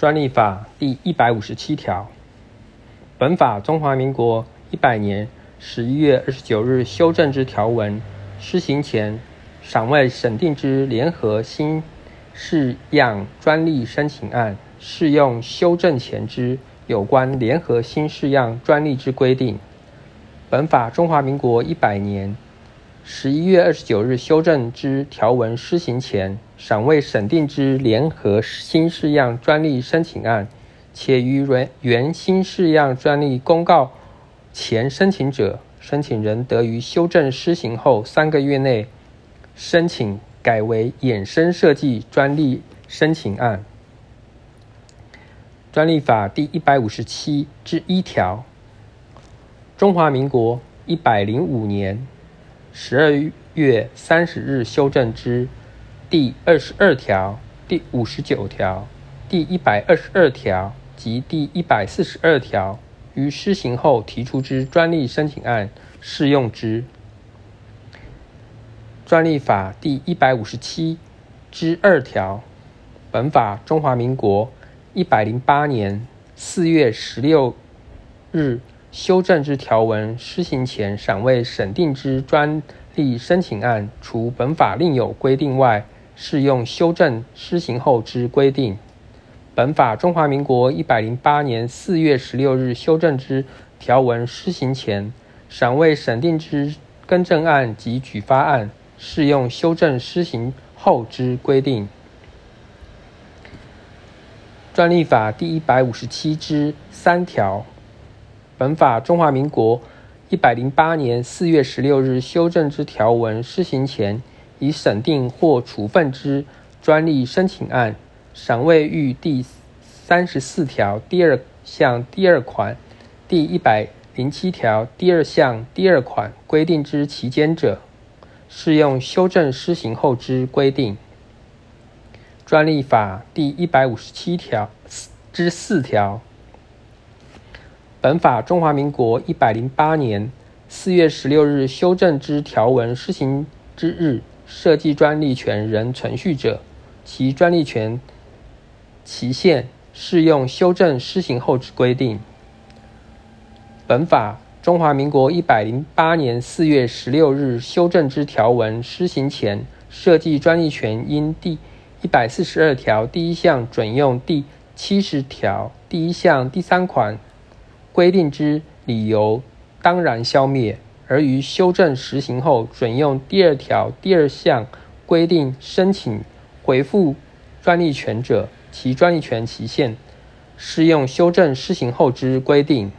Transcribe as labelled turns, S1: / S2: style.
S1: 专利法第一百五十七条，本法中华民国一百年十一月二十九日修正之条文施行前，尚未审定之联合新式样专利申请案，适用修正前之有关联合新式样专利之规定。本法中华民国一百年。十一月二十九日修正之条文施行前，尚未审定之联合新式样专利申请案，且于原原新式样专利公告前申请者，申请人得于修正施行后三个月内申请改为衍生设计专利申请案。专利法第一百五十七之一条，中华民国一百零五年。十二月三十日修正之第二十二条、第五十九条、第一百二十二条及第一百四十二条，于施行后提出之专利申请案适用之。专利法第一百五十七之二条，本法中华民国一百零八年四月十六日。修正之条文施行前尚未审定之专利申请案，除本法另有规定外，适用修正施行后之规定。本法中华民国一百零八年四月十六日修正之条文施行前尚未审定之更正案及举发案，适用修正施行后之规定。专利法第一百五十七之三条。本法中华民国一百零八年四月十六日修正之条文施行前，已审定或处分之专利申请案，尚未遇第三十四条第二项第二款、第一百零七条第二项第二款规定之期间者，适用修正施行后之规定。专利法第一百五十七条之四条。本法中华民国一百零八年四月十六日修正之条文施行之日，设计专利权仍存续者，其专利权期限适用修正施行后之规定。本法中华民国一百零八年四月十六日修正之条文施行前，设计专利权因第一百四十二条第一项准用第七十条第一项第三款。规定之理由当然消灭，而于修正实行后准用第二条第二项规定申请回复专利权者，其专利权期限适用修正施行后之规定。